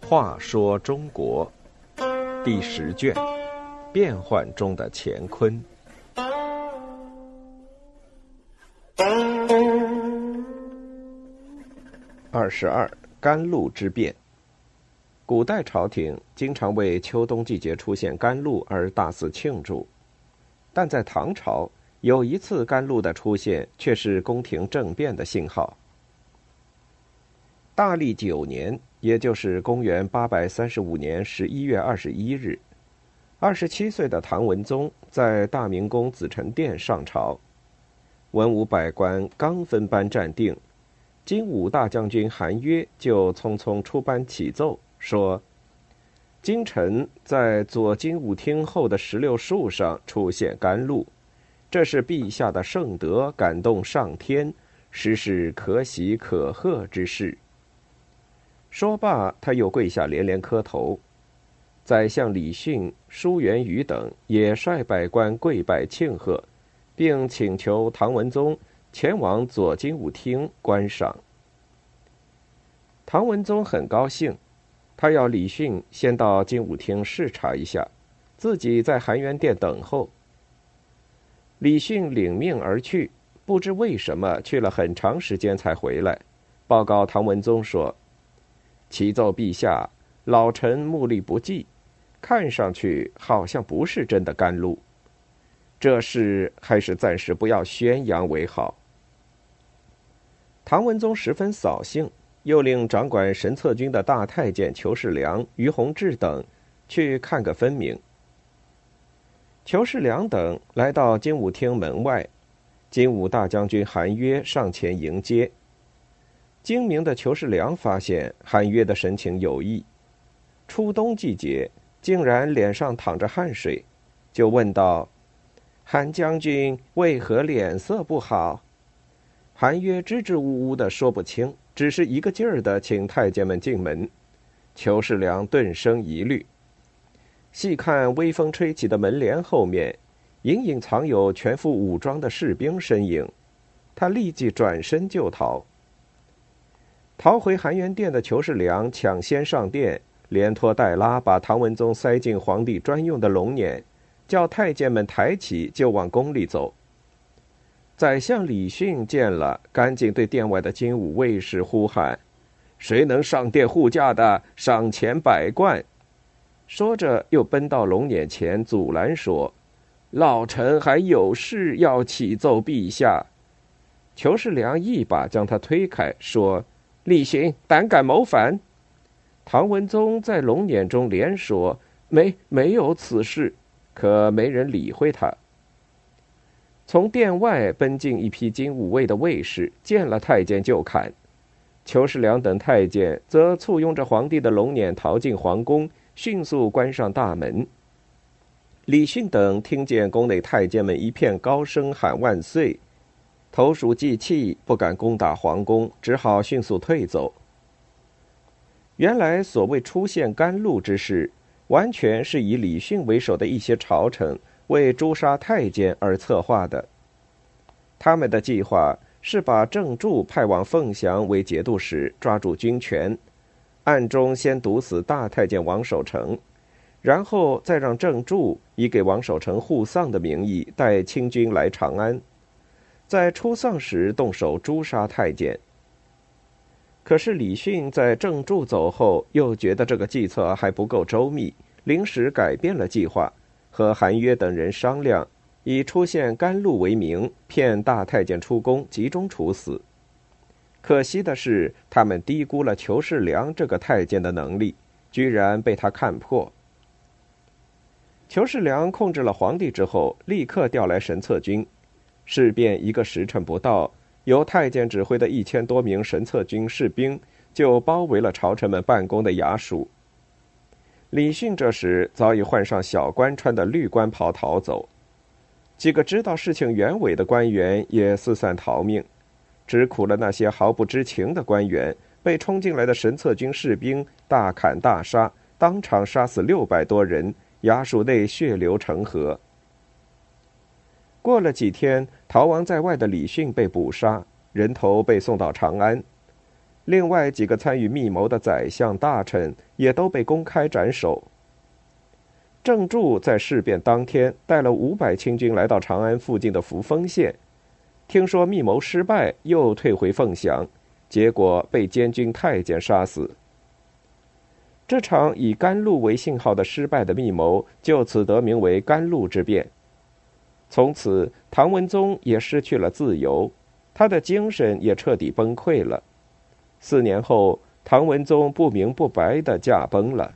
话说中国第十卷：变幻中的乾坤。二十二，甘露之变。古代朝廷经常为秋冬季节出现甘露而大肆庆祝，但在唐朝，有一次甘露的出现却是宫廷政变的信号。大历九年，也就是公元八百三十五年十一月二十一日，二十七岁的唐文宗在大明宫紫宸殿上朝，文武百官刚分班站定，金武大将军韩约就匆匆出班启奏。说：“京城在左金吾厅后的石榴树上出现甘露，这是陛下的圣德感动上天，实是可喜可贺之事。”说罢，他又跪下连连磕头。宰相李训、舒元宇等也率百官跪拜庆贺，并请求唐文宗前往左金吾厅观赏。唐文宗很高兴。他要李训先到金武厅视察一下，自己在含元殿等候。李训领命而去，不知为什么去了很长时间才回来，报告唐文宗说：“启奏陛下，老臣目力不济，看上去好像不是真的甘露，这事还是暂时不要宣扬为好。”唐文宗十分扫兴。又令掌管神策军的大太监裘世良、于洪志等去看个分明。裘世良等来到金武厅门外，金武大将军韩约上前迎接。精明的裘世良发现韩约的神情有异，初冬季节竟然脸上淌着汗水，就问道：“韩将军为何脸色不好？”韩约支支吾吾的说不清。只是一个劲儿的请太监们进门，裘世良顿生疑虑。细看微风吹起的门帘后面，隐隐藏有全副武装的士兵身影，他立即转身就逃。逃回含元殿的裘世良抢先上殿，连拖带拉把唐文宗塞进皇帝专用的龙辇，叫太监们抬起就往宫里走。宰相李训见了，赶紧对殿外的金武卫士呼喊：“谁能上殿护驾的，赏钱百贯。”说着，又奔到龙辇前阻拦说：“老臣还有事要启奏陛下。”裘世良一把将他推开，说：“李行胆敢谋反！”唐文宗在龙辇中连说：“没，没有此事。”可没人理会他。从殿外奔进一批金武卫的卫士，见了太监就砍。裘世良等太监则簇拥着皇帝的龙辇逃进皇宫，迅速关上大门。李训等听见宫内太监们一片高声喊万岁，投鼠忌器，不敢攻打皇宫，只好迅速退走。原来所谓出现甘露之事，完全是以李训为首的一些朝臣。为诛杀太监而策划的，他们的计划是把郑注派往凤翔为节度使，抓住军权，暗中先毒死大太监王守成，然后再让郑注以给王守成护丧的名义带清军来长安，在出丧时动手诛杀太监。可是李训在郑注走后，又觉得这个计策还不够周密，临时改变了计划。和韩约等人商量，以出现甘露为名，骗大太监出宫，集中处死。可惜的是，他们低估了裘世良这个太监的能力，居然被他看破。裘世良控制了皇帝之后，立刻调来神策军，事变一个时辰不到，由太监指挥的一千多名神策军士兵就包围了朝臣们办公的衙署。李训这时早已换上小官穿的绿官袍逃走，几个知道事情原委的官员也四散逃命，只苦了那些毫不知情的官员，被冲进来的神策军士兵大砍大杀，当场杀死六百多人，衙署内血流成河。过了几天，逃亡在外的李训被捕杀，人头被送到长安。另外几个参与密谋的宰相大臣也都被公开斩首。郑注在事变当天带了五百清军来到长安附近的扶风县，听说密谋失败，又退回凤翔，结果被监军太监杀死。这场以甘露为信号的失败的密谋，就此得名为甘露之变。从此，唐文宗也失去了自由，他的精神也彻底崩溃了。四年后，唐文宗不明不白的驾崩了。